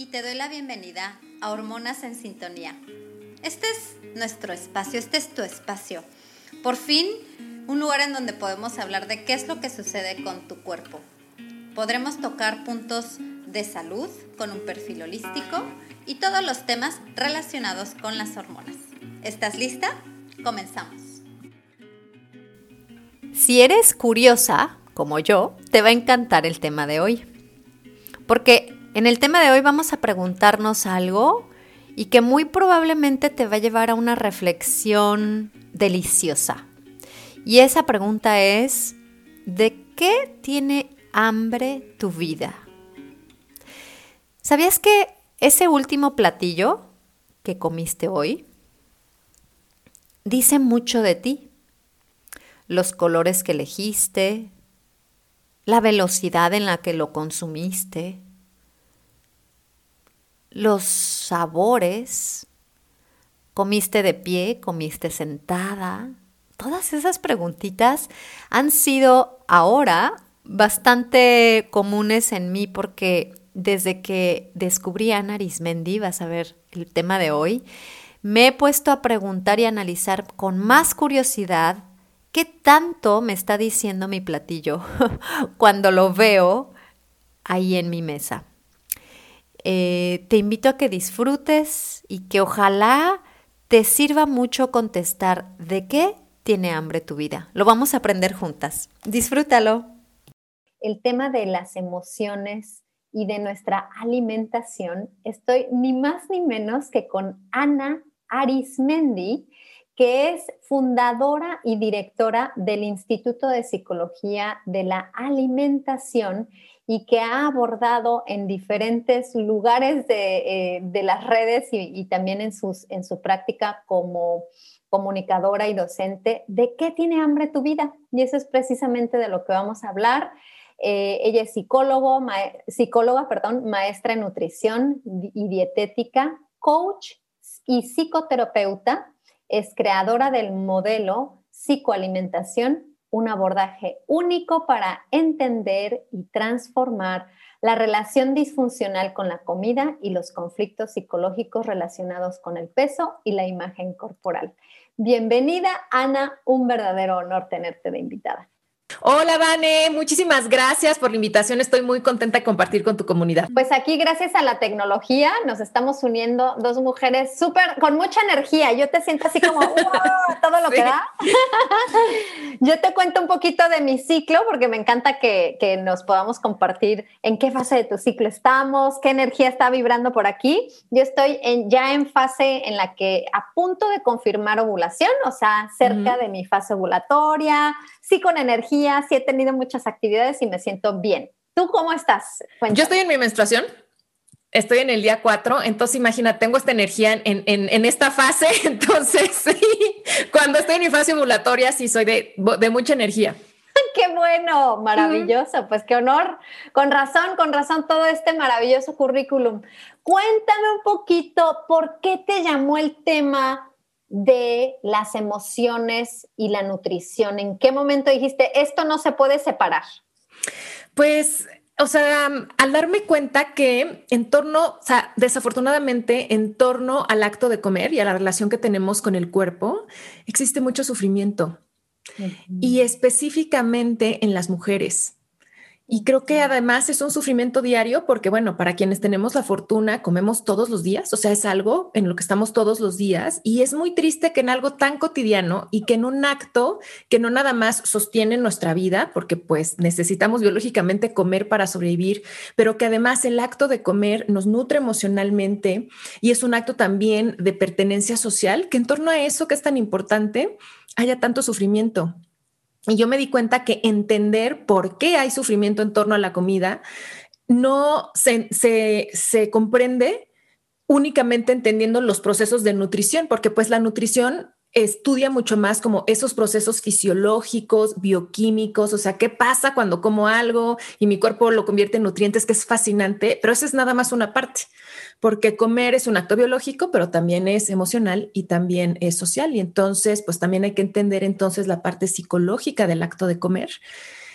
y te doy la bienvenida a Hormonas en Sintonía. Este es nuestro espacio, este es tu espacio. Por fin, un lugar en donde podemos hablar de qué es lo que sucede con tu cuerpo. Podremos tocar puntos de salud con un perfil holístico y todos los temas relacionados con las hormonas. ¿Estás lista? Comenzamos. Si eres curiosa, como yo, te va a encantar el tema de hoy. Porque en el tema de hoy vamos a preguntarnos algo y que muy probablemente te va a llevar a una reflexión deliciosa. Y esa pregunta es, ¿de qué tiene hambre tu vida? ¿Sabías que ese último platillo que comiste hoy dice mucho de ti? Los colores que elegiste, la velocidad en la que lo consumiste, los sabores, comiste de pie, comiste sentada. Todas esas preguntitas han sido ahora bastante comunes en mí porque desde que descubrí a Ana Arismendi, vas a ver el tema de hoy, me he puesto a preguntar y analizar con más curiosidad qué tanto me está diciendo mi platillo cuando lo veo ahí en mi mesa. Eh, te invito a que disfrutes y que ojalá te sirva mucho contestar de qué tiene hambre tu vida. Lo vamos a aprender juntas. Disfrútalo. El tema de las emociones y de nuestra alimentación, estoy ni más ni menos que con Ana Arismendi, que es fundadora y directora del Instituto de Psicología de la Alimentación y que ha abordado en diferentes lugares de, eh, las redes y, también en, en su práctica como comunicadora y docente, de qué tiene hambre tu vida. Y eso es precisamente de lo que vamos a hablar. Eh, ella es psicólogo, psicóloga, perdón, maestra en nutrición y dietética, coach y psicoterapeuta. Es creadora del modelo psicoalimentación un abordaje único para entender y transformar la relación disfuncional con la comida y los conflictos psicológicos relacionados con el peso y la imagen corporal. Bienvenida, Ana, un verdadero honor tenerte de invitada. Hola, Vane, muchísimas gracias por la invitación. Estoy muy contenta de compartir con tu comunidad. Pues aquí, gracias a la tecnología, nos estamos uniendo dos mujeres súper, con mucha energía. Yo te siento así como, todo lo que da. Yo te cuento un poquito de mi ciclo, porque me encanta que, que, nos podamos compartir en qué fase de tu ciclo estamos, qué energía está vibrando por aquí. Yo estoy en, ya en fase en la que a punto de confirmar ovulación, o sea, cerca de mi fase ovulatoria, sí con energía, sí he tenido muchas actividades y me siento bien. ¿Tú cómo estás? Yo estoy en mi menstruación. Estoy en el día 4, entonces imagina, tengo esta energía en, en, en esta fase, entonces sí, cuando estoy en mi fase ovulatoria sí soy de, de mucha energía. Qué bueno, maravilloso, pues qué honor. Con razón, con razón, todo este maravilloso currículum. Cuéntame un poquito por qué te llamó el tema de las emociones y la nutrición? ¿En qué momento dijiste, esto no se puede separar? Pues o sea, al darme cuenta que en torno, o sea, desafortunadamente, en torno al acto de comer y a la relación que tenemos con el cuerpo, existe mucho sufrimiento. Y específicamente en las mujeres. Y creo que además es un sufrimiento diario porque, bueno, para quienes tenemos la fortuna, comemos todos los días, o sea, es algo en lo que estamos todos los días y es muy triste que en algo tan cotidiano y que en un acto que no nada más sostiene nuestra vida, porque pues necesitamos biológicamente comer para sobrevivir, pero que además el acto de comer nos nutre emocionalmente y es un acto también de pertenencia social, que en torno a eso que es tan importante haya tanto sufrimiento. Y yo me di cuenta que entender por qué hay sufrimiento en torno a la comida no se, se, comprende únicamente entendiendo los procesos de nutrición, porque pues la nutrición estudia mucho más como esos procesos fisiológicos, bioquímicos, o sea, qué pasa cuando como algo y mi cuerpo lo convierte en nutrientes, que es fascinante, pero eso es nada más una parte, porque comer es un acto biológico, pero también es emocional y también es social. Y entonces, pues también hay que entender entonces la parte psicológica del acto de comer.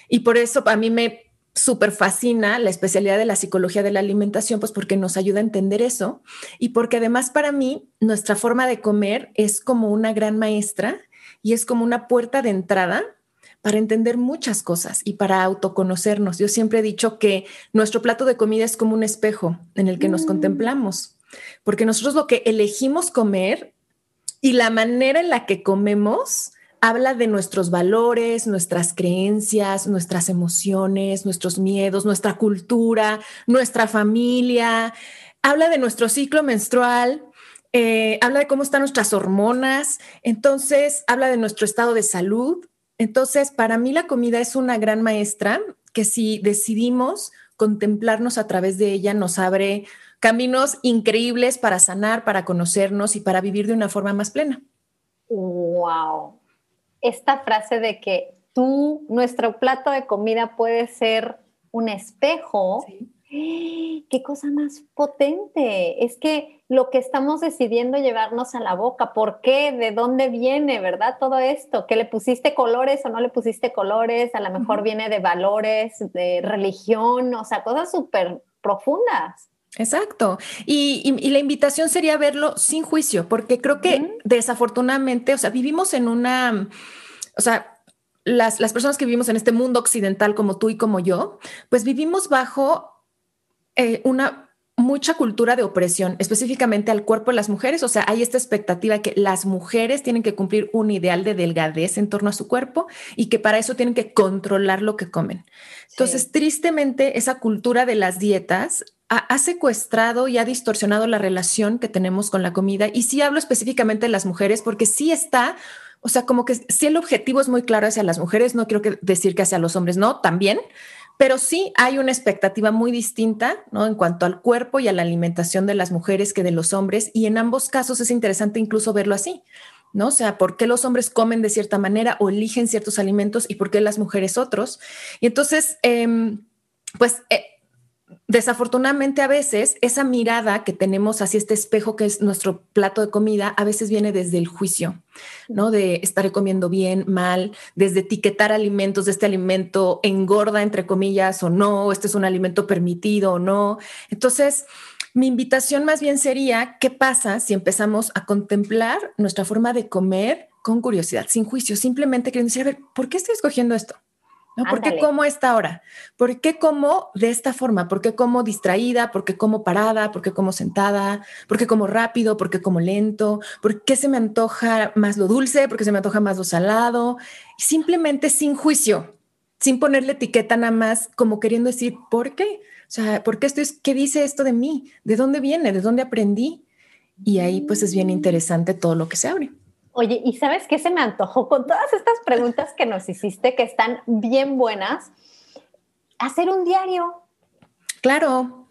Y por eso a mí me súper fascina la especialidad de la psicología de la alimentación, pues porque nos ayuda a entender eso y porque además para mí nuestra forma de comer es como una gran maestra y es como una puerta de entrada para entender muchas cosas y para autoconocernos. Yo siempre he dicho que nuestro plato de comida es como un espejo en el que nos mm. contemplamos, porque nosotros lo que elegimos comer y la manera en la que comemos habla de nuestros valores, nuestras creencias, nuestras emociones, nuestros miedos, nuestra cultura, nuestra familia, habla de nuestro ciclo menstrual, eh, habla de cómo están nuestras hormonas, entonces habla de nuestro estado de salud. Entonces, para mí la comida es una gran maestra que si decidimos contemplarnos a través de ella, nos abre caminos increíbles para sanar, para conocernos y para vivir de una forma más plena. ¡Wow! Esta frase de que tú, nuestro plato de comida puede ser un espejo. Qué cosa más potente. Es que lo que estamos decidiendo llevarnos a la boca, ¿por qué? ¿De dónde viene, verdad? Todo esto, que le pusiste colores o no le pusiste colores, a lo mejor viene de valores, de religión, o sea, cosas súper profundas. Exacto. Y, la invitación sería verlo sin juicio, porque creo que desafortunadamente, o sea, vivimos en una, o sea, las, las, personas que vivimos en este mundo occidental como tú y como yo, pues vivimos bajo eh, una mucha cultura de opresión, específicamente al cuerpo de las mujeres. O sea, hay esta expectativa que las mujeres tienen que cumplir un ideal de delgadez en torno a su cuerpo y que para eso tienen que controlar lo que comen. Entonces, tristemente, esa cultura de las dietas ha, secuestrado y ha distorsionado la relación que tenemos con la comida. Y sí hablo específicamente de las mujeres porque sí está, o sea, como que si el objetivo es muy claro hacia las mujeres, no quiero decir que hacia los hombres, no, también, pero sí hay una expectativa muy distinta, ¿no? En cuanto al cuerpo y a la alimentación de las mujeres que de los hombres. Y en ambos casos es interesante incluso verlo así. ¿no? O sea, ¿por qué los hombres comen de cierta manera o eligen ciertos alimentos y por qué las mujeres otros? Y entonces, em, pues eh, desafortunadamente a veces esa mirada que tenemos hacia este espejo que es nuestro plato de comida, a veces viene desde el juicio, ¿no? De estar comiendo bien, mal, desde etiquetar alimentos, de este alimento engorda, entre comillas, o no, este es un alimento permitido o no. Entonces, mi invitación más bien sería, ¿qué pasa si empezamos a contemplar nuestra forma de comer con curiosidad, sin juicio, simplemente queriendo decir, a ver, ¿por qué estoy escogiendo esto? ¿No? ¿Por qué como esta hora? ¿Por qué como de esta forma? ¿Por qué como distraída? ¿Por qué como parada? ¿Por qué como sentada? ¿Por qué como rápido? ¿Por qué como lento? ¿Por qué se me antoja más lo dulce? ¿Por qué se me antoja más lo salado? simplemente sin juicio, sin ponerle etiqueta nada más, como queriendo decir, ¿por qué? O sea, ¿por qué esto es, qué dice esto de mí? ¿De dónde viene? ¿De dónde aprendí? Y ahí pues es bien interesante todo lo que se abre. Oye, ¿y sabes qué se me antojó con todas estas preguntas que nos hiciste, que están bien buenas? Hacer un diario. Claro.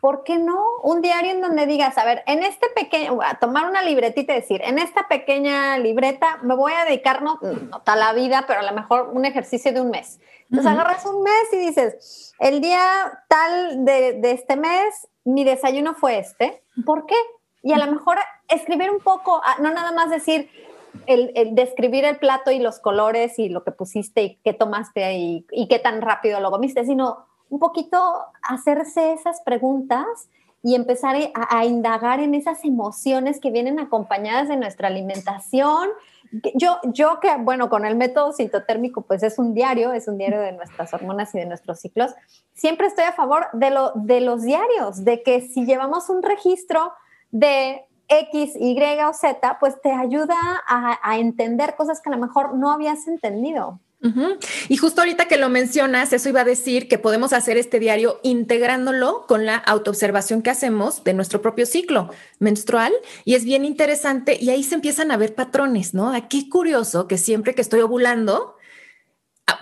¿Por qué no? Un diario en donde digas, a ver, en este pequeño, a tomar una libretita y decir, en esta pequeña libreta me voy a dedicar, no, no tal la vida, pero a lo mejor un ejercicio de un mes. Entonces agarras un mes y dices, el día tal de, de este mes, mi desayuno fue este. ¿Por qué? Y a lo mejor escribir un poco, no nada más decir, el, describir el plato y los colores y lo que pusiste y qué tomaste y, y qué tan rápido lo comiste, sino un poquito hacerse esas preguntas y empezar a, indagar en esas emociones que vienen acompañadas de nuestra alimentación. Yo, yo que, bueno, con el método sintotérmico, pues es un diario, es un diario de nuestras hormonas y de nuestros ciclos, siempre estoy a favor de, lo, de los diarios, de que si llevamos un registro de X, Y o Z, pues te ayuda a, entender cosas que a lo mejor no habías entendido. Y justo ahorita que lo mencionas, eso iba a decir que podemos hacer este diario integrándolo con la autoobservación que hacemos de nuestro propio ciclo menstrual y es bien interesante y ahí se empiezan a ver patrones, ¿no? Qué curioso que siempre que estoy ovulando,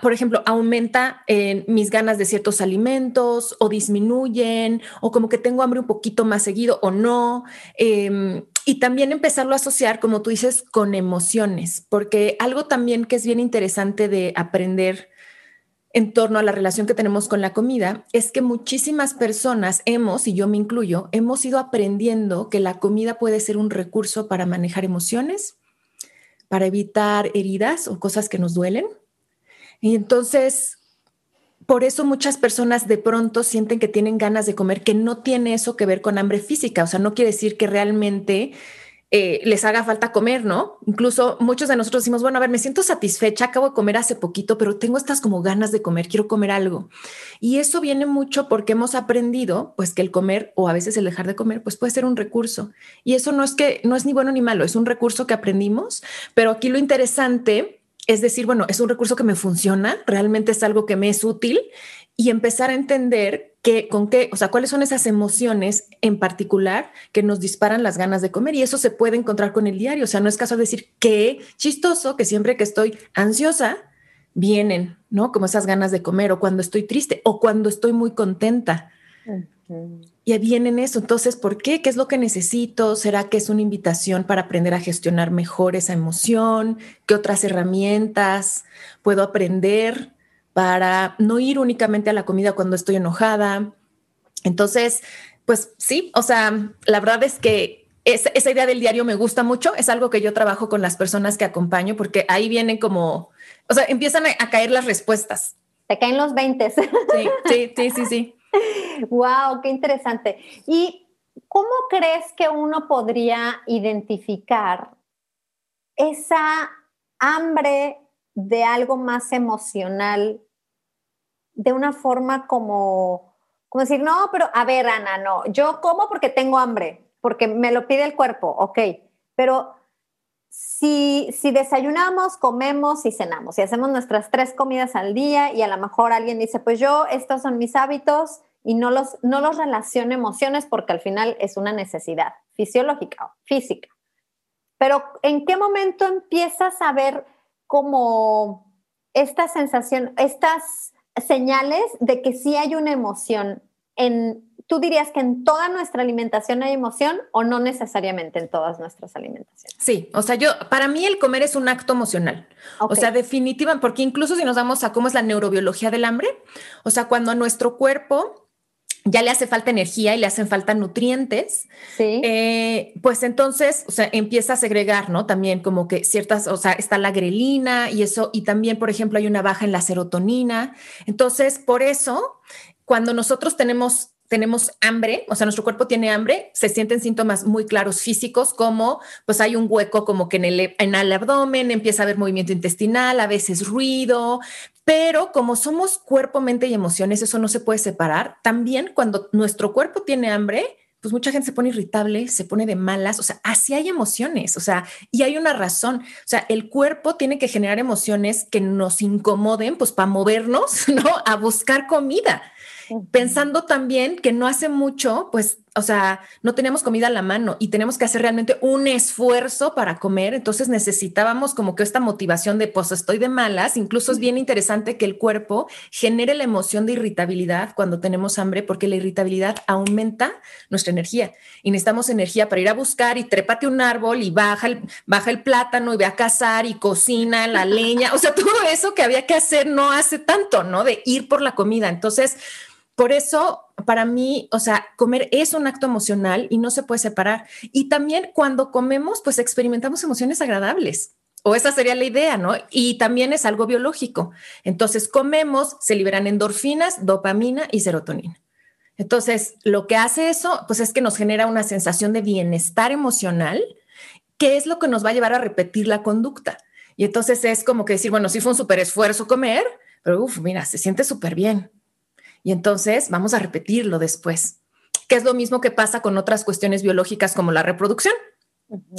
por ejemplo, aumenta en mis ganas de ciertos alimentos o disminuyen o como que tengo hambre un poquito más seguido o no. Em, y también empezarlo a asociar, como tú dices, con emociones, porque algo también que es bien interesante de aprender en torno a la relación que tenemos con la comida es que muchísimas personas hemos, y yo me incluyo, hemos ido aprendiendo que la comida puede ser un recurso para manejar emociones, para evitar heridas o cosas que nos duelen. Y entonces, por eso muchas personas de pronto sienten que tienen ganas de comer, que no tiene eso que ver con hambre física. O sea, no quiere decir que realmente eh, les haga falta comer, ¿no? Incluso muchos de nosotros decimos, bueno, a ver, me siento satisfecha, acabo de comer hace poquito, pero tengo estas como ganas de comer, quiero comer algo. Y eso viene mucho porque hemos aprendido, pues, que el comer o a veces el dejar de comer, pues puede ser un recurso. Y eso no es que, no es ni bueno ni malo, es un recurso que aprendimos, pero aquí lo interesante es decir, bueno, es un recurso que me funciona, realmente es algo que me es útil y empezar a entender que, con qué, o sea, cuáles son esas emociones en particular que nos disparan las ganas de comer y eso se puede encontrar con el diario. O sea, no es caso de decir qué chistoso que siempre que estoy ansiosa vienen, ¿no? Como esas ganas de comer o cuando estoy triste o cuando estoy muy contenta. Y vienen eso. Entonces, ¿por qué? ¿Qué es lo que necesito? ¿Será que es una invitación para aprender a gestionar mejor esa emoción? ¿Qué otras herramientas puedo aprender? para no ir únicamente a la comida cuando estoy enojada. Entonces, pues sí, o sea, la verdad es que esa idea del diario me gusta mucho, es algo que yo trabajo con las personas que acompaño porque ahí vienen como, o sea, empiezan a, caer las respuestas. Te caen los 20. Sí, sí, sí, sí, sí. Wow, qué interesante. ¿Y cómo crees que uno podría identificar esa hambre de algo más emocional de una forma como, como decir, no, pero a ver, Ana, no, yo como porque tengo hambre, porque me lo pide el cuerpo, ok, pero si, desayunamos, comemos y cenamos y hacemos nuestras tres comidas al día y a lo mejor alguien dice, pues yo, estos son mis hábitos y no los, no los relaciono emociones porque al final es una necesidad fisiológica física. Pero ¿en qué momento empiezas a ver como esta sensación, estas señales de que sí hay una emoción en ¿tú dirías que en toda nuestra alimentación hay emoción o no necesariamente en todas nuestras alimentaciones? Sí, o sea, yo, para mí el comer es un acto emocional. O sea, definitivamente, porque incluso si nos damos a cómo es la neurobiología del hambre, o sea, cuando a nuestro cuerpo ya le hace falta energía y le hacen falta nutrientes, eh, pues entonces, o sea, empieza a segregar, ¿no? También como que ciertas, o sea, está la grelina y eso, y también, por ejemplo, hay una baja en la serotonina. Entonces, por eso, cuando nosotros tenemos tenemos hambre, o sea, nuestro cuerpo tiene hambre, se sienten síntomas muy claros físicos como pues hay un hueco como que en el, en el abdomen, empieza a haber movimiento intestinal, a veces ruido, pero como somos cuerpo, mente y emociones, eso no se puede separar. También cuando nuestro cuerpo tiene hambre, pues mucha gente se pone irritable, se pone de malas, o sea, así hay emociones, o sea, y hay una razón, o sea, el cuerpo tiene que generar emociones que nos incomoden, pues para movernos, ¿no? A buscar comida pensando también que no hace mucho, pues, o sea, no teníamos comida a la mano y tenemos que hacer realmente un esfuerzo para comer, entonces necesitábamos como que esta motivación de, pues, estoy de malas, incluso es bien interesante que el cuerpo genere la emoción de irritabilidad cuando tenemos hambre, porque la irritabilidad aumenta nuestra energía. Y necesitamos energía para ir a buscar y trépate un árbol y baja el, baja el plátano y ve a cazar y cocina la leña, o sea, todo eso que había que hacer no hace tanto, ¿no? De ir por la comida. Entonces, por eso, para mí, o sea, comer es un acto emocional y no se puede separar. Y también cuando comemos, pues experimentamos emociones agradables. O esa sería la idea, ¿no? Y también es algo biológico. Entonces, comemos, se liberan endorfinas, dopamina y serotonina. Entonces, lo que hace eso, pues es que nos genera una sensación de bienestar emocional, que es lo que nos va a llevar a repetir la conducta. Y entonces es como que decir, bueno, sí fue un súper esfuerzo comer, pero uff, mira, se siente súper bien. Y entonces vamos a repetirlo después, que es lo mismo que pasa con otras cuestiones biológicas como la reproducción,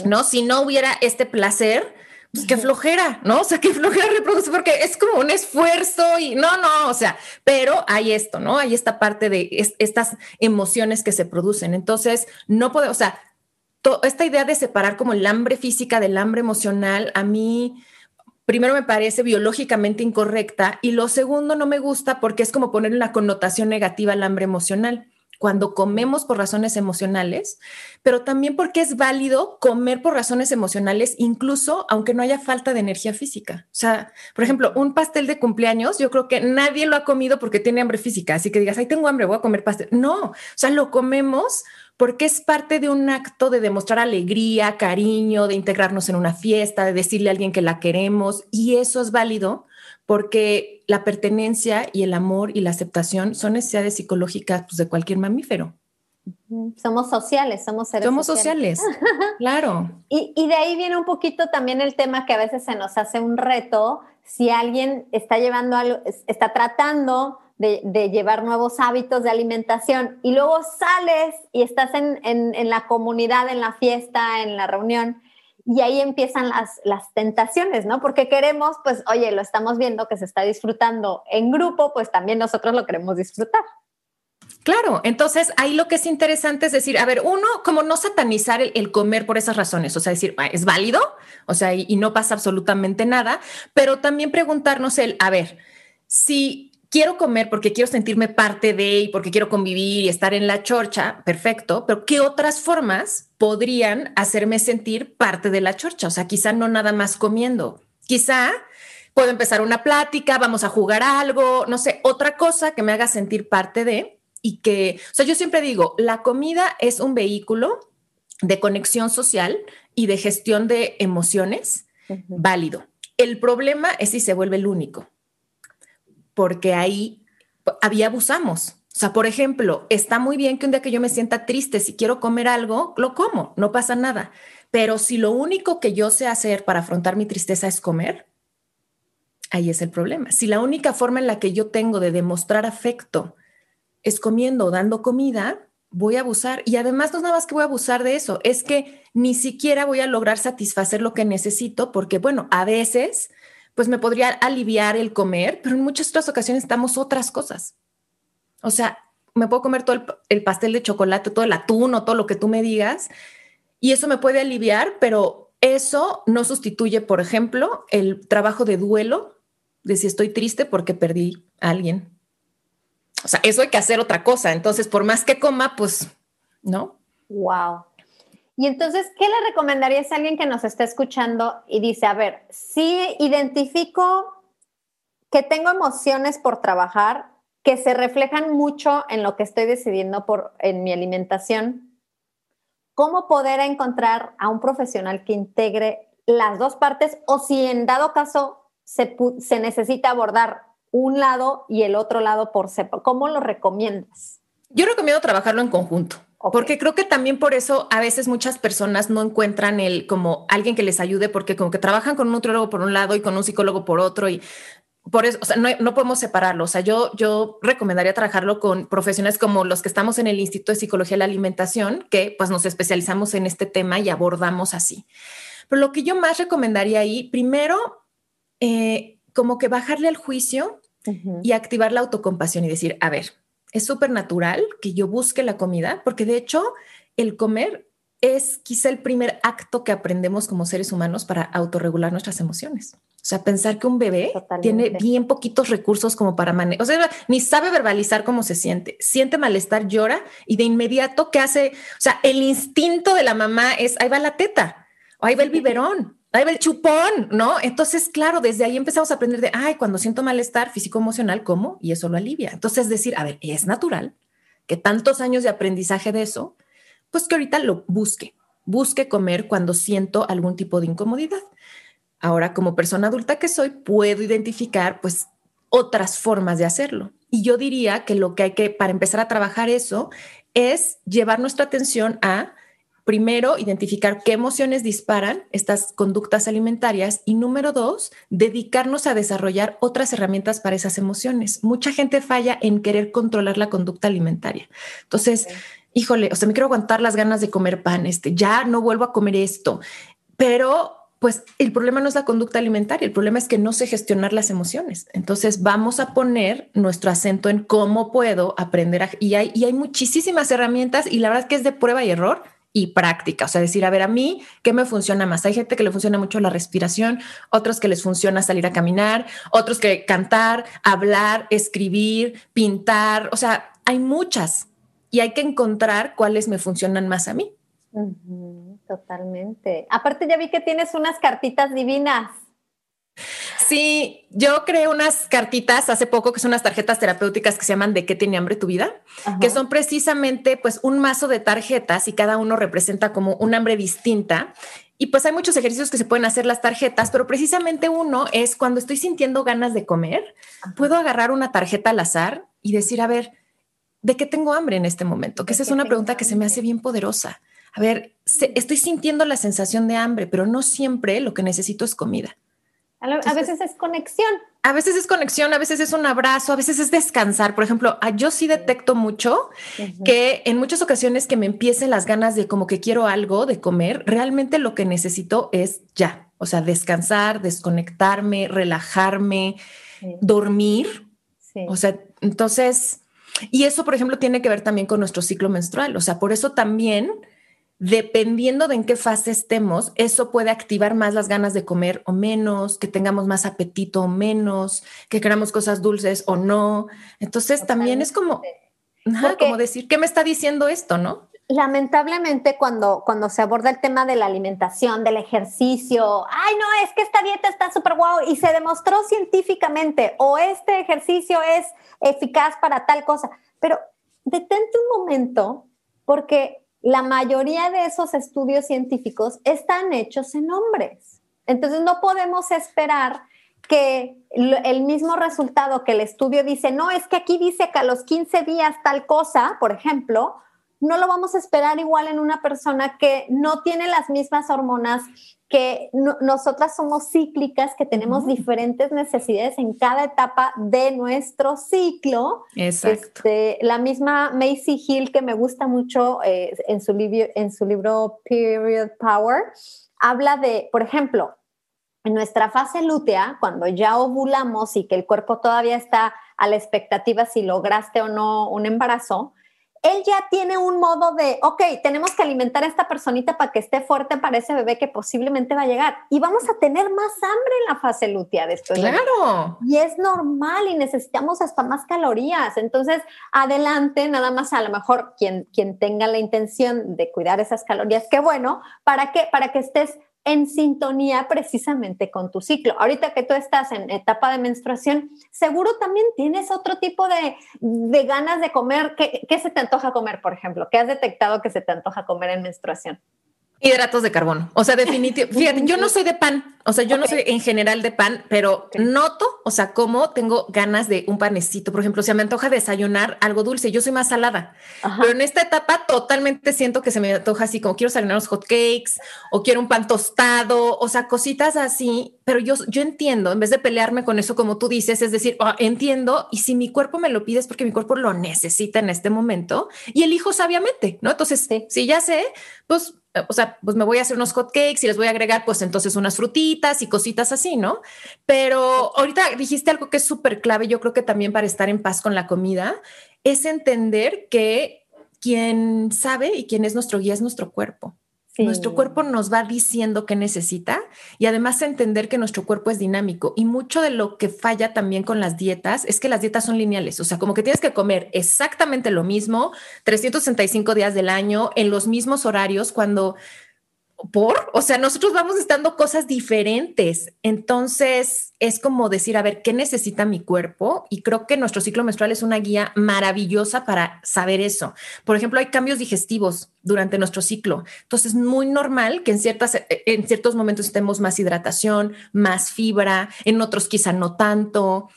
¿no? Si no hubiera este placer, pues qué flojera, ¿no? O sea, qué flojera reproducir porque es como un esfuerzo y no, no, o sea, pero hay esto, ¿no? Hay esta parte de estas emociones que se producen. Entonces, no puedo, o sea, esta idea de separar como el hambre física del hambre emocional, a mí primero me parece biológicamente incorrecta y lo segundo no me gusta porque es como poner una connotación negativa al hambre emocional cuando comemos por razones emocionales, pero también porque es válido comer por razones emocionales, incluso aunque no haya falta de energía física. O sea, por ejemplo, un pastel de cumpleaños, yo creo que nadie lo ha comido porque tiene hambre física, así que digas, ay, tengo hambre, voy a comer pastel. No, o sea, lo comemos porque es parte de un acto de demostrar alegría, cariño, de integrarnos en una fiesta, de decirle a alguien que la queremos, y eso es válido porque la pertenencia y el amor y la aceptación son necesidades psicológicas pues, de cualquier mamífero. Somos sociales, somos seres Somos sociales, claro. Y, y, de ahí viene un poquito también el tema que a veces se nos hace un reto si alguien está llevando algo, está tratando de, llevar nuevos hábitos de alimentación y luego sales y estás en, en, en la comunidad, en la fiesta, en la reunión y ahí empiezan las, las tentaciones, ¿no? Porque queremos, pues, oye, lo estamos viendo que se está disfrutando en grupo, pues también nosotros lo queremos disfrutar. Claro, entonces ahí lo que es interesante es decir, a ver, uno, como no satanizar el, comer por esas razones, o sea, decir, ah, es válido, o sea, y, y no pasa absolutamente nada, pero también preguntarnos el, a ver, si quiero comer porque quiero sentirme parte de y porque quiero convivir y estar en la chorcha, perfecto, pero ¿qué otras formas podrían hacerme sentir parte de la chorcha? O sea, quizá no nada más comiendo, quizá puedo empezar una plática, vamos a jugar algo, no sé, otra cosa que me haga sentir parte de y que, o sea, yo siempre digo, la comida es un vehículo de conexión social y de gestión de emociones válido. El problema es si se vuelve el único porque ahí había abusamos. O sea, por ejemplo, está muy bien que un día que yo me sienta triste, si quiero comer algo, lo como, no pasa nada. Pero si lo único que yo sé hacer para afrontar mi tristeza es comer, ahí es el problema. Si la única forma en la que yo tengo de demostrar afecto es comiendo o dando comida, voy a abusar. Y además no es nada más que voy a abusar de eso, es que ni siquiera voy a lograr satisfacer lo que necesito porque, bueno, a veces pues me podría aliviar el comer, pero en muchas otras ocasiones estamos otras cosas. O sea, me puedo comer todo el, pastel de chocolate, todo el atún o todo lo que tú me digas, y eso me puede aliviar, pero eso no sustituye, por ejemplo, el trabajo de duelo de si estoy triste porque perdí a alguien. O sea, eso hay que hacer otra cosa. Entonces, por más que coma, pues, ¿no? Wow. Y entonces, ¿qué le recomendarías a alguien que nos está escuchando y dice, a ver, si identifico que tengo emociones por trabajar que se reflejan mucho en lo que estoy decidiendo por en mi alimentación, ¿cómo poder encontrar a un profesional que integre las dos partes o si en dado caso se, se necesita abordar un lado y el otro lado por separado? ¿Cómo lo recomiendas? Yo recomiendo trabajarlo en conjunto. Porque creo que también por eso a veces muchas personas no encuentran el como alguien que les ayude porque como que trabajan con un nutriólogo por un lado y con un psicólogo por otro y por eso, o sea, no, no, podemos separarlo. O sea, yo, yo recomendaría trabajarlo con profesionales como los que estamos en el Instituto de Psicología de la Alimentación, que pues nos especializamos en este tema y abordamos así. Pero lo que yo más recomendaría ahí, primero, eh, como que bajarle al juicio y activar la autocompasión y decir, a ver, es súper natural que yo busque la comida, porque de hecho el comer es quizá el primer acto que aprendemos como seres humanos para autorregular nuestras emociones. O sea, pensar que un bebé tiene bien poquitos recursos como para manejar, o sea, ni sabe verbalizar cómo se siente, siente malestar, llora y de inmediato, ¿qué hace? O sea, el instinto de la mamá es, ahí va la teta, o ahí va el biberón, ahí va el chupón, ¿no? Entonces, claro, desde ahí empezamos a aprender de, ay, cuando siento malestar físico-emocional, ¿cómo? Y eso lo alivia. Entonces, decir, a ver, es natural que tantos años de aprendizaje de eso, pues que ahorita lo busque, busque comer cuando siento algún tipo de incomodidad. Ahora, como persona adulta que soy, puedo identificar, pues, otras formas de hacerlo. Y yo diría que lo que hay que, para empezar a trabajar eso, es llevar nuestra atención a primero, identificar qué emociones disparan estas conductas alimentarias y número dos, dedicarnos a desarrollar otras herramientas para esas emociones. Mucha gente falla en querer controlar la conducta alimentaria. Entonces, híjole, o sea, me quiero aguantar las ganas de comer pan, este, ya no vuelvo a comer esto, pero pues el problema no es la conducta alimentaria, el problema es que no sé gestionar las emociones. Entonces vamos a poner nuestro acento en cómo puedo aprender y, hay, y hay muchísimas herramientas y la verdad es que es de prueba y error y práctica. O sea, decir, a ver, a mí, ¿qué me funciona más? Hay gente que le funciona mucho la respiración, otros que les funciona salir a caminar, otros que cantar, hablar, escribir, pintar. O sea, hay muchas y hay que encontrar cuáles me funcionan más a mí. totalmente. Aparte, ya vi que tienes unas cartitas divinas. Sí, yo creé unas cartitas hace poco que son unas tarjetas terapéuticas que se llaman ¿De qué tiene hambre tu vida? Que son precisamente pues un mazo de tarjetas y cada uno representa como un hambre distinta. Y pues hay muchos ejercicios que se pueden hacer las tarjetas, pero precisamente uno es cuando estoy sintiendo ganas de comer, puedo agarrar una tarjeta al azar y decir, a ver, ¿de qué tengo hambre en este momento? Que esa es una pregunta que se me hace bien poderosa. A ver, estoy sintiendo la sensación de hambre, pero no siempre lo que necesito es comida. A, veces es conexión. A veces es conexión, a veces es un abrazo, a veces es descansar. Por ejemplo, yo sí detecto mucho que en muchas ocasiones que me empiecen las ganas de como que quiero algo de comer, realmente lo que necesito es ya, o sea, descansar, desconectarme, relajarme, dormir. O sea, entonces, y eso, por ejemplo, tiene que ver también con nuestro ciclo menstrual. O sea, por eso también dependiendo de en qué fase estemos, eso puede activar más las ganas de comer o menos, que tengamos más apetito o menos, que queramos cosas dulces o no. Entonces también es como, como decir, ¿qué me está diciendo esto, no? Lamentablemente cuando, cuando se aborda el tema de la alimentación, del ejercicio, ay no, es que esta dieta está súper guau y se demostró científicamente o este ejercicio es eficaz para tal cosa, pero detente un momento porque la mayoría de esos estudios científicos están hechos en hombres. Entonces no podemos esperar que el mismo resultado que el estudio dice, no, es que aquí dice que a los 15 días tal cosa, por ejemplo, no lo vamos a esperar igual en una persona que no tiene las mismas hormonas, que nosotras somos cíclicas, que tenemos diferentes necesidades en cada etapa de nuestro ciclo. Exacto. Este, la misma Macy Hill, que me gusta mucho eh, en, su en su libro Period Power, habla de, por ejemplo, en nuestra fase lútea, cuando ya ovulamos y que el cuerpo todavía está a la expectativa si lograste o no un embarazo, él ya tiene un modo de, ok, tenemos que alimentar a esta personita para que esté fuerte para ese bebé que posiblemente va a llegar. Y vamos a tener más hambre en la fase lútea después. Claro. y es normal y necesitamos hasta más calorías. Entonces, adelante, nada más a lo mejor quien, quien tenga la intención de cuidar esas calorías, qué bueno, ¿para qué? Para que estés en sintonía precisamente con tu ciclo. Ahorita que tú estás en etapa de menstruación, seguro también tienes otro tipo de, ganas de comer. ¿Qué, ¿Qué, se te antoja comer, por ejemplo? ¿Qué has detectado que se te antoja comer en menstruación? Hidratos de carbono. O sea, definitivamente, fíjate, yo no soy de pan, o sea, yo no soy en general de pan, pero noto, o sea, como tengo ganas de un panecito. Por ejemplo, si me antoja desayunar algo dulce, yo soy más salada. Pero en esta etapa totalmente siento que se me antoja así, como quiero salir los hot cakes o quiero un pan tostado, o sea, cositas así. Pero yo, yo entiendo, en vez de pelearme con eso, como tú dices, es decir, ah, entiendo, y si mi cuerpo me lo pide es porque mi cuerpo lo necesita en este momento y elijo sabiamente, ¿no? Entonces, si ya sé, pues o sea, pues me voy a hacer unos hot cakes y les voy a agregar pues entonces unas frutitas y cositas así, ¿no? Pero ahorita dijiste algo que es súper clave, yo creo que también para estar en paz con la comida, es entender que quien sabe y quien es nuestro guía es nuestro cuerpo. Nuestro cuerpo nos va diciendo qué necesita y además entender que nuestro cuerpo es dinámico. Y mucho de lo que falla también con las dietas es que las dietas son lineales. O sea, como que tienes que comer exactamente lo mismo 365 días del año en los mismos horarios cuando por, o sea, nosotros vamos estando cosas diferentes. Entonces, es como decir, a ver, ¿qué necesita mi cuerpo? Y creo que nuestro ciclo menstrual es una guía maravillosa para saber eso. Por ejemplo, hay cambios digestivos durante nuestro ciclo. Entonces, es muy normal que en, ciertas, en ciertos momentos estemos más hidratación, más fibra, en otros quizá no tanto.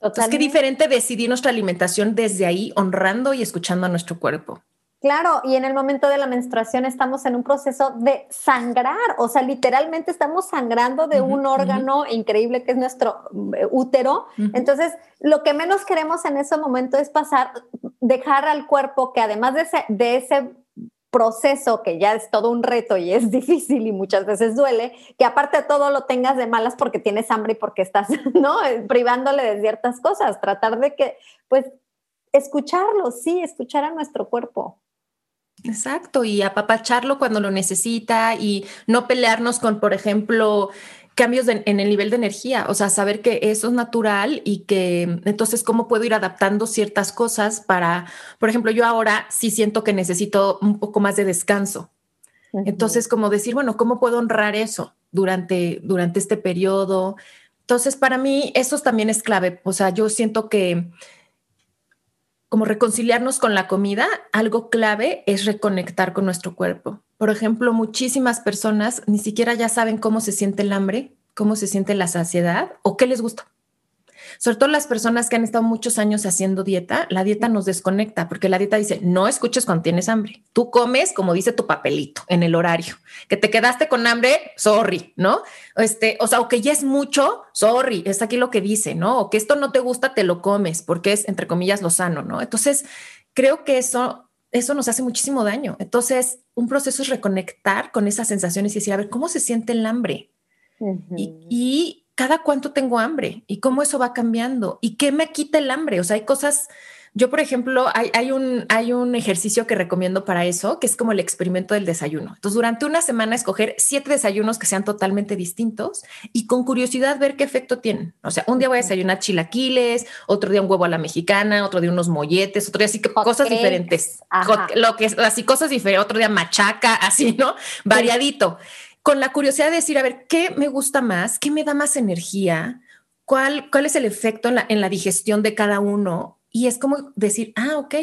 Entonces, qué diferente decidir nuestra alimentación desde ahí, honrando y escuchando a nuestro cuerpo. Claro, y en el momento de la menstruación estamos en un proceso de sangrar, o sea, literalmente estamos sangrando de un órgano increíble que es nuestro eh, útero. Entonces, lo que menos queremos en ese momento es pasar, dejar al cuerpo que además de ese, de ese proceso que ya es todo un reto y es difícil y muchas veces duele, que aparte de todo lo tengas de malas porque tienes hambre y porque estás, ¿no? Privándole de ciertas cosas, tratar de que, pues, escucharlo, sí, escuchar a nuestro cuerpo. Exacto, y apapacharlo cuando lo necesita y no pelearnos con, por ejemplo, cambios en el nivel de energía, o sea, saber que eso es natural y que entonces cómo puedo ir adaptando ciertas cosas para, por ejemplo, yo ahora sí siento que necesito un poco más de descanso. Entonces, como decir, bueno, ¿cómo puedo honrar eso durante, durante este periodo? Entonces, para mí eso también es clave. O sea, yo siento que como reconciliarnos con la comida, algo clave es reconectar con nuestro cuerpo. Por ejemplo, muchísimas personas ni siquiera ya saben cómo se siente el hambre, cómo se siente la saciedad o qué les gusta sobre todo las personas que han estado muchos años haciendo dieta, la dieta nos desconecta porque la dieta dice, no escuches cuando tienes hambre. Tú comes como dice tu papelito en el horario. Que te quedaste con hambre, sorry, ¿no? Este, o sea, o que ya es mucho, sorry, es aquí lo que dice, ¿no? O que esto no te gusta, te lo comes porque es, entre comillas, lo sano, ¿no? Entonces, creo que eso eso nos hace muchísimo daño. Entonces, un proceso es reconectar con esas sensaciones y decir, a ver, ¿cómo se siente el hambre? y, y, cada cuánto tengo hambre y cómo eso va cambiando y qué me quita el hambre. O sea, hay cosas, yo por ejemplo, hay, un, hay un ejercicio que recomiendo para eso, que es como el experimento del desayuno. Entonces, durante una semana escoger siete desayunos que sean totalmente distintos y con curiosidad ver qué efecto tienen. O sea, un día voy a desayunar chilaquiles, otro día un huevo a la mexicana, otro día unos molletes, otro día así que cosas diferentes. lo que es así cosas diferentes, otro día machaca, así, ¿no? Variadito con la curiosidad de decir, a ver, ¿qué me gusta más? ¿Qué me da más energía? ¿Cuál, cuál es el efecto en la, digestión de cada uno? Y es como decir, ah, ok,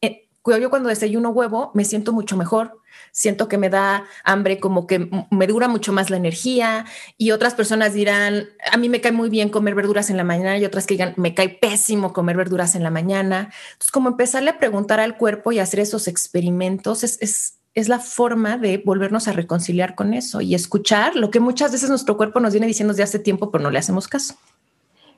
eh, yo cuando desayuno huevo me siento mucho mejor, siento que me da hambre, como que me dura mucho más la energía y otras personas dirán, a mí me cae muy bien comer verduras en la mañana y otras que digan, me cae pésimo comer verduras en la mañana. Entonces, como empezarle a preguntar al cuerpo y hacer esos experimentos es, es es la forma de volvernos a reconciliar con eso y escuchar lo que muchas veces nuestro cuerpo nos viene diciendo desde hace tiempo, pero no le hacemos caso.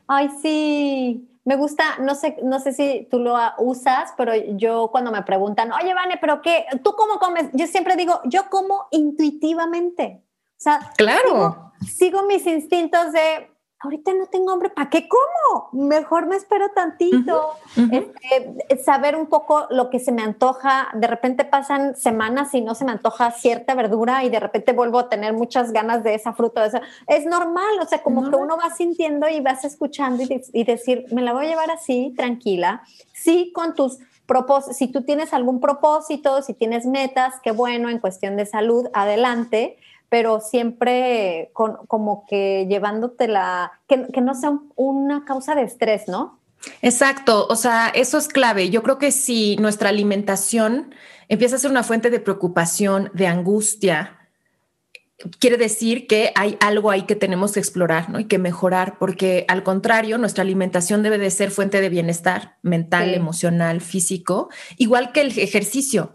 Ay, sí, me gusta, no sé, no sé si tú lo usas, pero yo cuando me preguntan, oye, Vane, pero qué, ¿tú cómo comes? Yo siempre digo, yo como intuitivamente. O sea, claro. sigo mis instintos de ahorita no tengo hambre, ¿para qué como? Mejor me espero tantito. Este, saber un poco lo que se me antoja. De repente pasan semanas y no se me antoja cierta verdura y de repente vuelvo a tener muchas ganas de esa fruta. Es normal, o sea, como que uno va sintiendo y vas escuchando y, y decir, me la voy a llevar así, tranquila. Sí, con tus propósitos. Si tú tienes algún propósito, si tienes metas, qué bueno, en cuestión de salud, adelante pero siempre con, como que llevándotela, que, que no sea una causa de estrés, ¿no? Exacto, o sea, eso es clave. Yo creo que si nuestra alimentación empieza a ser una fuente de preocupación, de angustia, quiere decir que hay algo ahí que tenemos que explorar ¿no? y que mejorar, porque al contrario, nuestra alimentación debe de ser fuente de bienestar mental, emocional, físico, igual que el ejercicio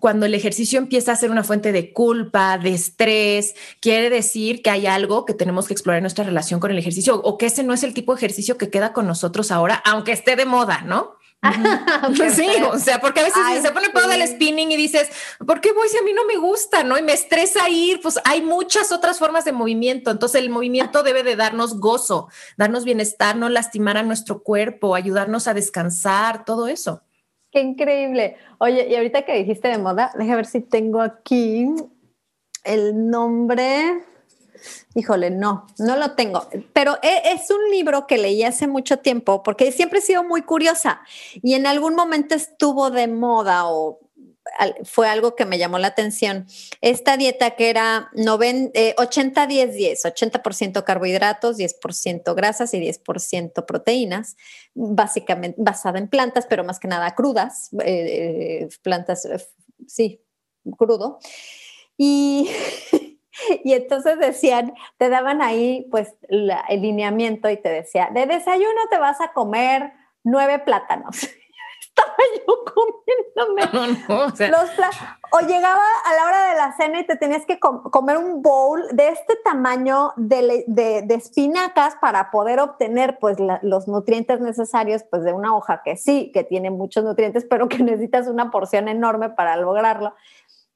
cuando el ejercicio empieza a ser una fuente de culpa, de estrés, quiere decir que hay algo que tenemos que explorar en nuestra relación con el ejercicio o que ese no es el tipo de ejercicio que queda con nosotros ahora, aunque esté de moda, ¿no? sí, o sea, porque a veces se pone todo el spinning y dices, ¿por qué voy si a mí no me gusta, no? Y me estresa ir, pues hay muchas otras formas de movimiento, entonces el movimiento debe de darnos gozo, darnos bienestar, no lastimar a nuestro cuerpo, ayudarnos a descansar, todo eso. Qué increíble. Oye, y ahorita que dijiste de moda, déjame ver si tengo aquí el nombre. Híjole, no, no lo tengo. Pero e, es un libro que leí hace mucho tiempo porque siempre he sido muy curiosa y en algún momento estuvo de moda o fue algo que me llamó la atención. Esta dieta que era 80-10-10, 80%, eh, carbohidratos, 10% grasas y 10% proteínas, básicamente basada en plantas, pero más que nada crudas, eh, plantas, eh, sí, crudo. Y, y entonces decían, te daban ahí pues el lineamiento y te decía, de desayuno te vas a comer nueve plátanos estaba yo comiéndome los o llegaba a la hora de la cena y te tenías que comer un bowl de este tamaño de, de, espinacas para poder obtener pues los nutrientes necesarios pues de una hoja que sí, que tiene muchos nutrientes, pero que necesitas una porción enorme para lograrlo.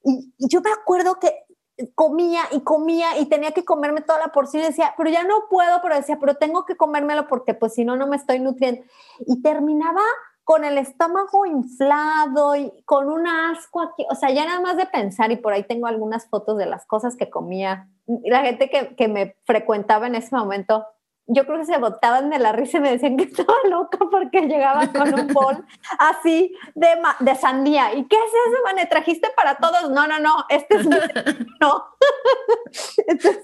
Y, y yo me acuerdo que comía y comía y tenía que comerme toda la porción y decía, pero ya no puedo, pero decía, pero tengo que comérmelo porque pues si no, no me estoy nutriendo. Y terminaba con el estómago inflado y con un asco aquí, o sea, ya nada más de pensar, y por ahí tengo algunas fotos de las cosas que comía, la gente que, que me frecuentaba en ese momento, yo creo que se botaban de la risa y me decían que estaba loca porque llegaba con un bol así de, de sandía. ¿Y qué es eso, Mane? ¿Trajiste para todos? No, no, no, este es no.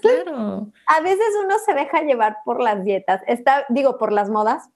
claro. A veces uno se deja llevar por las dietas, está, digo, por las modas,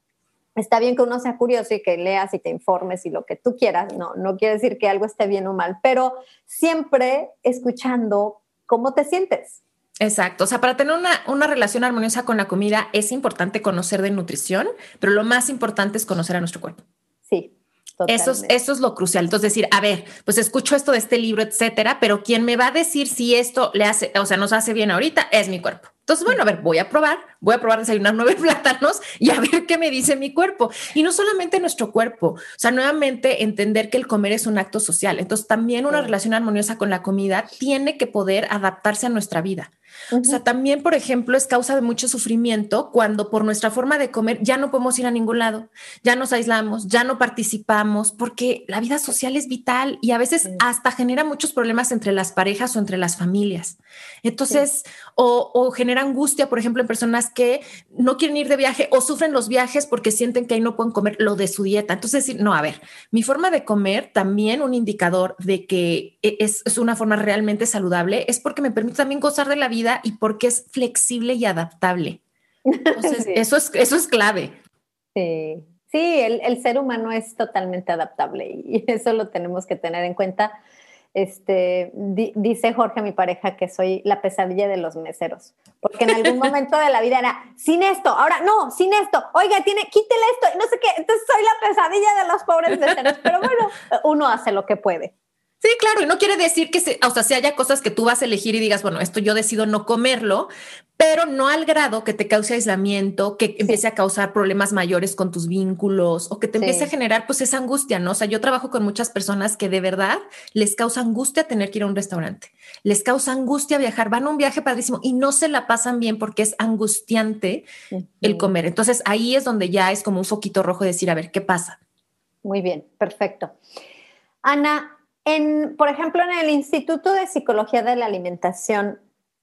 está bien que uno sea curioso y que leas y te informes y lo que tú quieras, no, no quiere decir que algo esté bien o mal, pero siempre escuchando cómo te sientes. Exacto, o sea, para tener una, una, relación armoniosa con la comida es importante conocer de nutrición, pero lo más importante es conocer a nuestro cuerpo. Sí, eso es, eso es lo crucial. Entonces, decir, a ver, pues escucho esto de este libro, etcétera, pero quien me va a decir si esto le hace, o sea, nos hace bien ahorita es mi cuerpo. Entonces, bueno, a ver, voy a probar, voy a probar desayunar nueve plátanos y a ver qué me dice mi cuerpo. Y no solamente nuestro cuerpo, o sea, nuevamente entender que el comer es un acto social. Entonces, también una relación armoniosa con la comida tiene que poder adaptarse a nuestra vida. O sea, también, por ejemplo, es causa de mucho sufrimiento cuando por nuestra forma de comer ya no podemos ir a ningún lado, ya nos aislamos, ya no participamos, porque la vida social es vital y a veces hasta genera muchos problemas entre las parejas o entre las familias. Entonces, o, o, genera angustia, por ejemplo, en personas que no quieren ir de viaje o sufren los viajes porque sienten que ahí no pueden comer lo de su dieta. Entonces, decir, no, a ver, mi forma de comer también un indicador de que e, es, es una forma realmente saludable es porque me permite también gozar de la vida y porque es flexible y adaptable. Entonces, eso, es, eso es clave. Sí, sí el, el, ser humano es totalmente adaptable y eso lo tenemos que tener en cuenta. Este, dice Jorge, mi pareja, que soy la pesadilla de los meseros, porque en algún momento de la vida era sin esto, ahora no, sin esto, oiga, tiene, quítele esto, no sé qué, entonces soy la pesadilla de los pobres meseros, pero bueno, uno hace lo que puede. Sí, claro, y no quiere decir que se, o sea, si haya cosas que tú vas a elegir y digas, bueno, esto yo decido no comerlo, pero no al grado que te cause aislamiento, que empiece a causar problemas mayores con tus vínculos o que te empiece a generar pues esa angustia, ¿no? O sea, yo trabajo con muchas personas que de verdad les causa angustia tener que ir a un restaurante, les causa angustia viajar, van a un viaje padrísimo y no se la pasan bien porque es angustiante el comer. Entonces ahí es donde ya es como un foquito rojo de decir, a ver, ¿qué pasa? Muy bien, perfecto. Ana, por ejemplo, en el Instituto de Psicología de la Alimentación,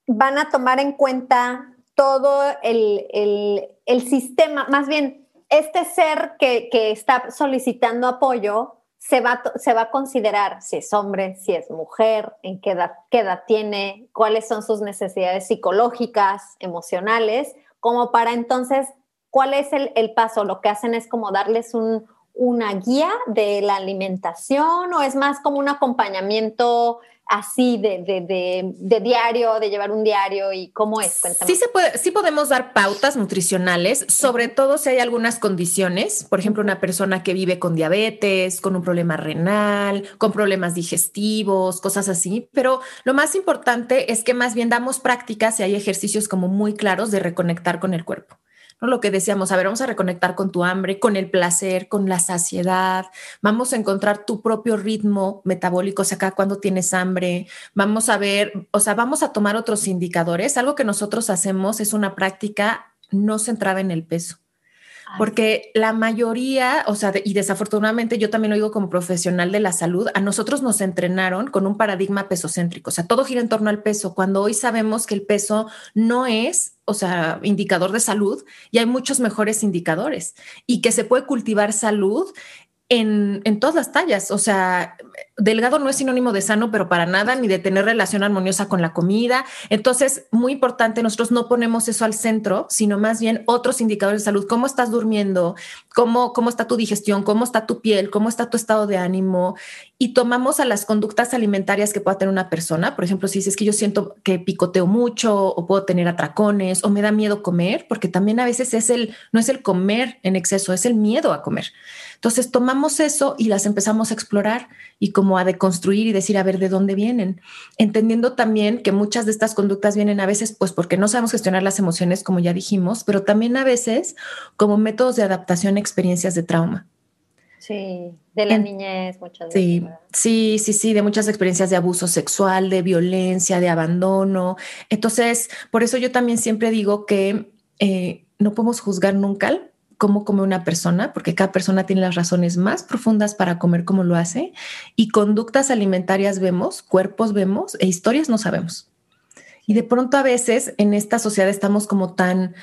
van a tomar en cuenta todo el, sistema, más bien, este ser que, está solicitando apoyo se va, se va a considerar si es hombre, si es mujer, en qué edad, qué edad tiene, cuáles son sus necesidades psicológicas, emocionales, como para entonces, ¿cuál es el paso? Lo que hacen es como darles un, una guía de la alimentación o es más como un acompañamiento así de, diario, de llevar un diario y cómo es? Cuéntame. Sí, se puede, sí podemos dar pautas nutricionales, sobre todo si hay algunas condiciones, por ejemplo, una persona que vive con diabetes, con un problema renal, con problemas digestivos, cosas así, pero lo más importante es que más bien damos prácticas y hay ejercicios como muy claros de reconectar con el cuerpo. ¿No? Lo que decíamos, a ver, vamos a reconectar con tu hambre, con el placer, con la saciedad, vamos a encontrar tu propio ritmo metabólico, o sea, acá cuando tienes hambre, vamos a ver, o sea, vamos a tomar otros indicadores. Algo que nosotros hacemos es una práctica no centrada en el peso. Porque la mayoría, o sea, y desafortunadamente yo también lo digo como profesional de la salud, a nosotros nos entrenaron con un paradigma pesocéntrico, o sea, todo gira en torno al peso, cuando hoy sabemos que el peso no es, o sea, indicador de salud y hay muchos mejores indicadores y que se puede cultivar salud en, en, todas las tallas. O sea, delgado no es sinónimo de sano, pero para nada, ni de tener relación armoniosa con la comida. Entonces, muy importante, nosotros no ponemos eso al centro, sino más bien otros indicadores de salud. ¿Cómo estás durmiendo? ¿Cómo, cómo está tu digestión? ¿Cómo está tu piel? ¿Cómo está tu estado de ánimo? Y tomamos a las conductas alimentarias que pueda tener una persona. Por ejemplo, si dices que yo siento que picoteo mucho o puedo tener atracones o me da miedo comer, porque también a veces es el, no es el comer en exceso, es el miedo a comer. Entonces tomamos eso y las empezamos a explorar y como a deconstruir y decir, a ver, ¿de dónde vienen? Entendiendo también que muchas de estas conductas vienen a veces, pues porque no sabemos gestionar las emociones, como ya dijimos, pero también a veces como métodos de adaptación a experiencias de trauma. Sí, de la niñez muchas veces. Sí, sí, sí, sí, de muchas experiencias de abuso sexual, de violencia, de abandono. Entonces, por eso yo también siempre digo que eh, no podemos juzgar nunca cómo come una persona, porque cada persona tiene las razones más profundas para comer como lo hace, y conductas alimentarias vemos, cuerpos vemos e historias no sabemos. Y de pronto a veces en esta sociedad estamos como tan,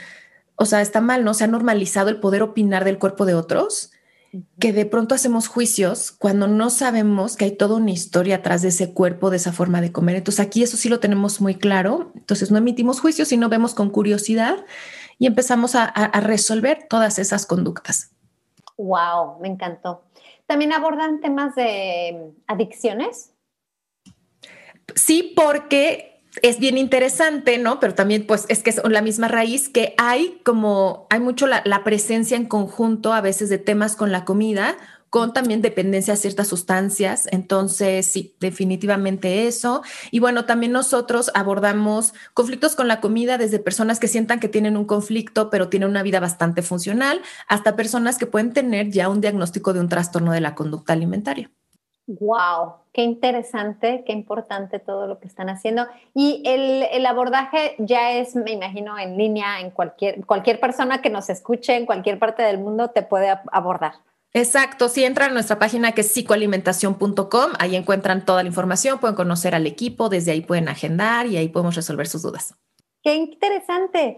o sea, está mal, ¿no? Se ha normalizado el poder opinar del cuerpo de otros, que de pronto hacemos juicios cuando no sabemos que hay toda una historia atrás de ese cuerpo, de esa forma de comer. Entonces aquí eso sí lo tenemos muy claro. Entonces no emitimos juicios, sino vemos con curiosidad y empezamos a, a resolver todas esas conductas. Wow, me encantó. También abordan temas de adicciones. Sí, porque es bien interesante, ¿no? Pero también, pues, es que es la misma raíz que hay como, hay mucho la, presencia en conjunto a veces de temas con la comida, con también dependencia a ciertas sustancias. Entonces, sí, definitivamente eso. Y bueno, también nosotros abordamos conflictos con la comida desde personas que sientan que tienen un conflicto, pero tienen una vida bastante funcional, hasta personas que pueden tener ya un diagnóstico de un trastorno de la conducta alimentaria. Wow, qué interesante, qué importante todo lo que están haciendo. Y el, abordaje ya es, me imagino, en línea, en cualquier, cualquier persona que nos escuche en cualquier parte del mundo te puede abordar. Exacto, si entran a nuestra página que es psicoalimentación.com, ahí encuentran toda la información, pueden conocer al equipo, desde ahí pueden agendar y ahí podemos resolver sus dudas. Qué interesante.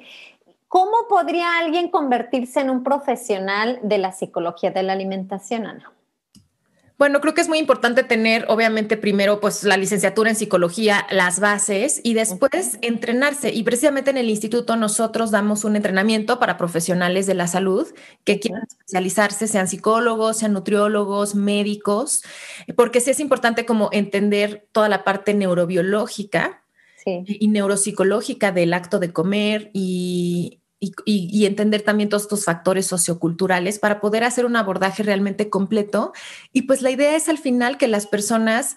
¿Cómo podría alguien convertirse en un profesional de la psicología de la alimentación, Ana? Bueno, creo que es muy importante tener, obviamente, primero, pues la licenciatura en psicología, las bases y después entrenarse. Y precisamente en el instituto nosotros damos un entrenamiento para profesionales de la salud que quieran especializarse, sean psicólogos, sean nutriólogos, médicos, porque sí es importante como entender toda la parte neurobiológica y neuropsicológica del acto de comer y, y, entender también todos estos factores socioculturales para poder hacer un abordaje realmente completo. Y pues la idea es al final que las personas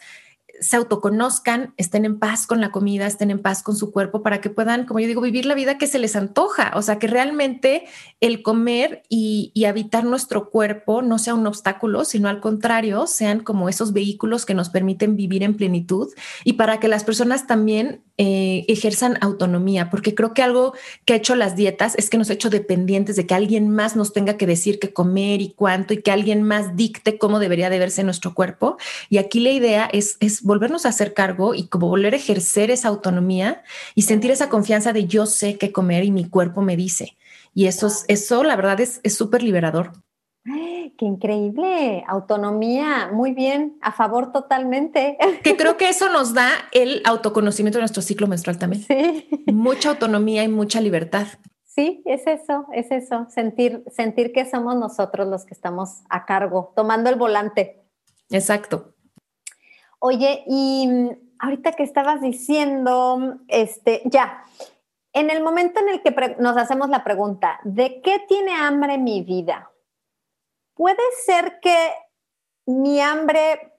se autoconozcan, estén en paz con la comida, estén en paz con su cuerpo para que puedan, como yo digo, vivir la vida que se les antoja. O sea, que realmente el comer y, habitar nuestro cuerpo no sea un obstáculo, sino al contrario, sean como esos vehículos que nos permiten vivir en plenitud y para que las personas también eh, ejerzan autonomía, porque creo que algo que ha hecho las dietas es que nos ha hecho dependientes de que alguien más nos tenga que decir qué comer y cuánto y que alguien más dicte cómo debería de verse nuestro cuerpo. Y aquí la idea es, es volvernos a hacer cargo y como volver a ejercer esa autonomía y sentir esa confianza de yo sé qué comer y mi cuerpo me dice. Y eso, eso la verdad es súper liberador. ¡Qué increíble! Autonomía, muy bien, a favor totalmente. Que creo que eso nos da el autoconocimiento de nuestro ciclo menstrual también. Sí. Mucha autonomía y mucha libertad. Sí, es eso, es eso, sentir, sentir que somos nosotros los que estamos a cargo, tomando el volante. Exacto. Oye, y mm, ahorita que estabas diciendo, este, ya, en el momento en el que nos hacemos la pregunta, ¿de qué tiene hambre mi vida? Puede ser que mi hambre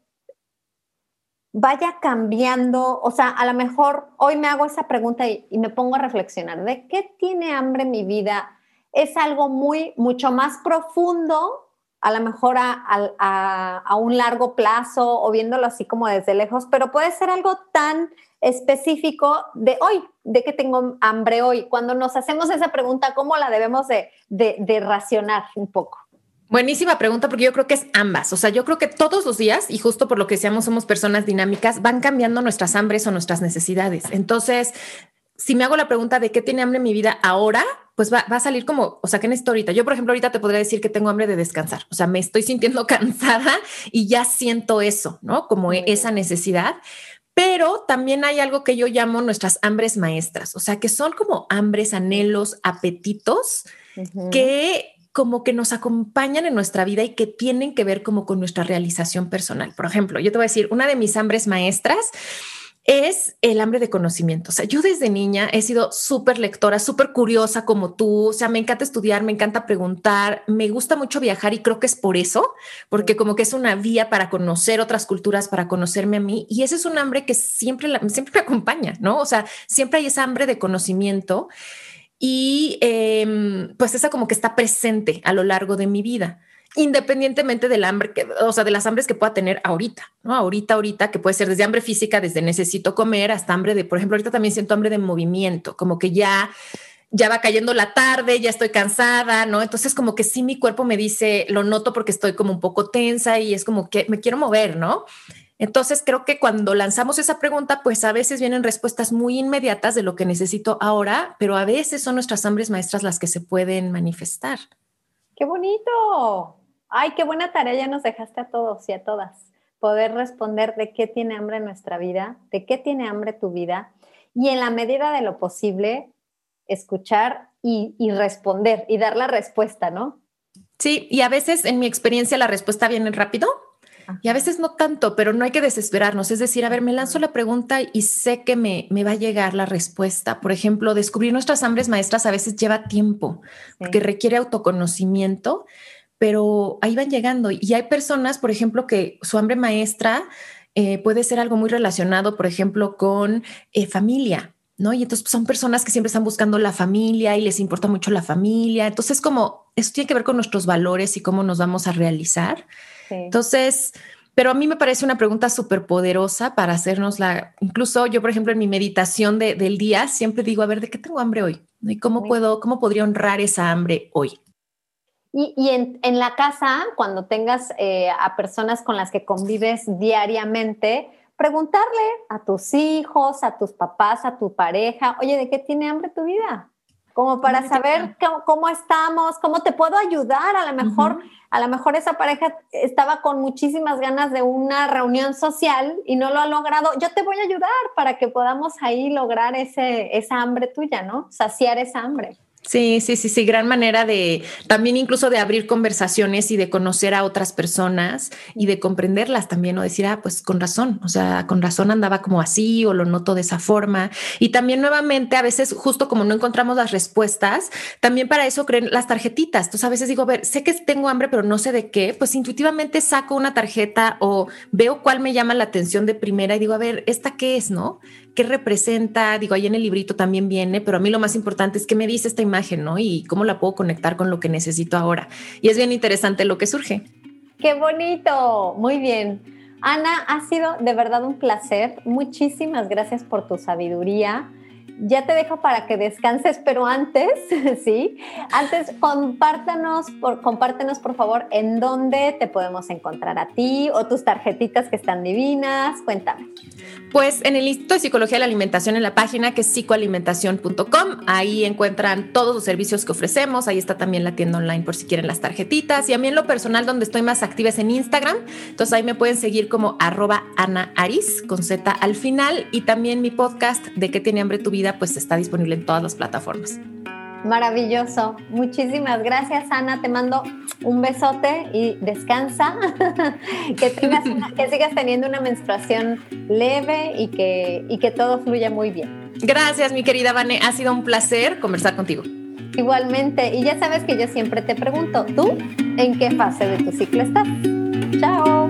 vaya cambiando, o sea, a lo mejor hoy me hago esa pregunta y, me pongo a reflexionar, ¿de qué tiene hambre mi vida? Es algo muy, mucho más profundo a lo mejor a, un largo plazo o viéndolo así como desde lejos, pero puede ser algo tan específico de hoy, de que tengo hambre hoy. Cuando nos hacemos esa pregunta, ¿cómo la debemos de, de racionar un poco? Buenísima pregunta porque yo creo que es ambas. O sea, yo creo que todos los días, y justo por lo que decíamos, somos personas dinámicas, van cambiando nuestras hambres o nuestras necesidades. Entonces, si me hago la pregunta de qué tiene hambre mi vida ahora, pues va, a salir como, o sea, ¿qué necesito ahorita? Yo, por ejemplo, ahorita te podría decir que tengo hambre de descansar. O sea, me estoy sintiendo cansada y ya siento eso, ¿no? Como esa necesidad. Pero también hay algo que yo llamo nuestras hambres maestras, o sea, que son como hambres, anhelos, apetitos que como que nos acompañan en nuestra vida y que tienen que ver como con nuestra realización personal. Por ejemplo, yo te voy a decir, una de mis hambres maestras es el hambre de conocimiento. O sea, yo desde niña he sido súper lectora, súper curiosa como tú. O sea, me encanta estudiar, me encanta preguntar, me gusta mucho viajar y creo que es por eso, porque como que es una vía para conocer otras culturas, para conocerme a mí. Y ese es un hambre que siempre, siempre me acompaña, ¿no? O sea, siempre hay esa hambre de conocimiento y em, pues esa como que está presente a lo largo de mi vida independientemente del hambre, que, o sea, de las hambres que pueda tener ahorita, ¿no? Ahorita, ahorita, que puede ser desde hambre física, desde necesito comer, hasta hambre de, por ejemplo, ahorita también siento hambre de movimiento, como que ya ya va cayendo la tarde, ya estoy cansada, ¿no? Entonces como que sí mi cuerpo me dice, lo noto porque estoy como un poco tensa y es como que me quiero mover, ¿no? Entonces creo que cuando lanzamos esa pregunta, pues a veces vienen respuestas muy inmediatas de lo que necesito ahora, pero a veces son nuestras hambres maestras las que se pueden manifestar. ¡Qué bonito! Ay, qué buena tarea ya nos dejaste a todos y a todas. Poder responder de qué tiene hambre nuestra vida, de qué tiene hambre tu vida y en la medida de lo posible escuchar y, y responder y dar la respuesta, ¿no? Sí, y a veces en mi experiencia la respuesta viene rápido y a veces no tanto, pero no hay que desesperarnos. Es decir, a ver, me lanzo la pregunta y sé que me, me va a llegar la respuesta. Por ejemplo, descubrir nuestras hambres maestras a veces lleva tiempo, porque requiere autoconocimiento, pero ahí van llegando. Y hay personas, por ejemplo, que su hambre maestra eh, puede ser algo muy relacionado, por ejemplo, con eh, familia. ¿No? Y entonces pues, son personas que siempre están buscando la familia y les importa mucho la familia. Entonces, como eso tiene que ver con nuestros valores y cómo nos vamos a realizar. Entonces, pero a mí me parece una pregunta súper poderosa para hacernos la, incluso yo, por ejemplo, en mi meditación del día, siempre digo, a ver, ¿de qué tengo hambre hoy? ¿Y cómo puedo, cómo podría honrar esa hambre hoy? Y, en, la casa, cuando tengas eh, a personas con las que convives diariamente, preguntarle a tus hijos, a tus papás, a tu pareja, oye, ¿de qué tiene hambre tu vida? Como para saber cómo, estamos, cómo te puedo ayudar. A lo mejor, a lo mejor esa pareja estaba con muchísimas ganas de una reunión social y no lo ha logrado. Yo te voy a ayudar para que podamos ahí lograr ese, esa hambre tuya, ¿no? Saciar esa hambre. Sí, sí, sí, sí, gran manera de también incluso de abrir conversaciones y de conocer a otras personas y de comprenderlas también o decir, ah, pues con razón, o sea, con razón andaba como así o lo noto de esa forma. Y también nuevamente, a veces justo como no encontramos las respuestas, también para eso creen las tarjetitas. Entonces a veces digo, a ver, sé que tengo hambre, pero no sé de qué, pues intuitivamente saco una tarjeta o veo cuál me llama la atención de primera y digo, a ver, ¿esta qué es, no? ¿Qué representa? Digo, ahí en el librito también viene, pero a mí lo más importante es qué me dice esta imagen, ¿no? Y cómo la puedo conectar con lo que necesito ahora. Y es bien interesante lo que surge. ¡Qué bonito! Muy bien. Ana, ha sido de verdad un placer. Muchísimas gracias por tu sabiduría ya te dejo para que descanses, pero antes, sí, antes compártanos, por, compártenos por favor en dónde te podemos encontrar a ti o tus tarjetitas que están divinas. Cuéntame. Pues en el Instituto de Psicología de la Alimentación, en la página que es psicoalimentación.com, ahí encuentran todos los servicios que ofrecemos. Ahí está también la tienda online por si quieren las tarjetitas. Y a mí en lo personal, donde estoy más activa es en Instagram. Entonces ahí me pueden seguir como arroba Ana Aris con Z al final. Y también mi podcast de qué tiene hambre tu vida pues está disponible en todas las plataformas. Maravilloso. Muchísimas gracias, Ana. Te mando un besote y descansa. que, que sigas teniendo una menstruación leve y que, y que todo fluya muy bien. Gracias, mi querida Vane. Ha sido un placer conversar contigo. Igualmente. Y ya sabes que yo siempre te pregunto, ¿tú en qué fase de tu ciclo estás? Chao.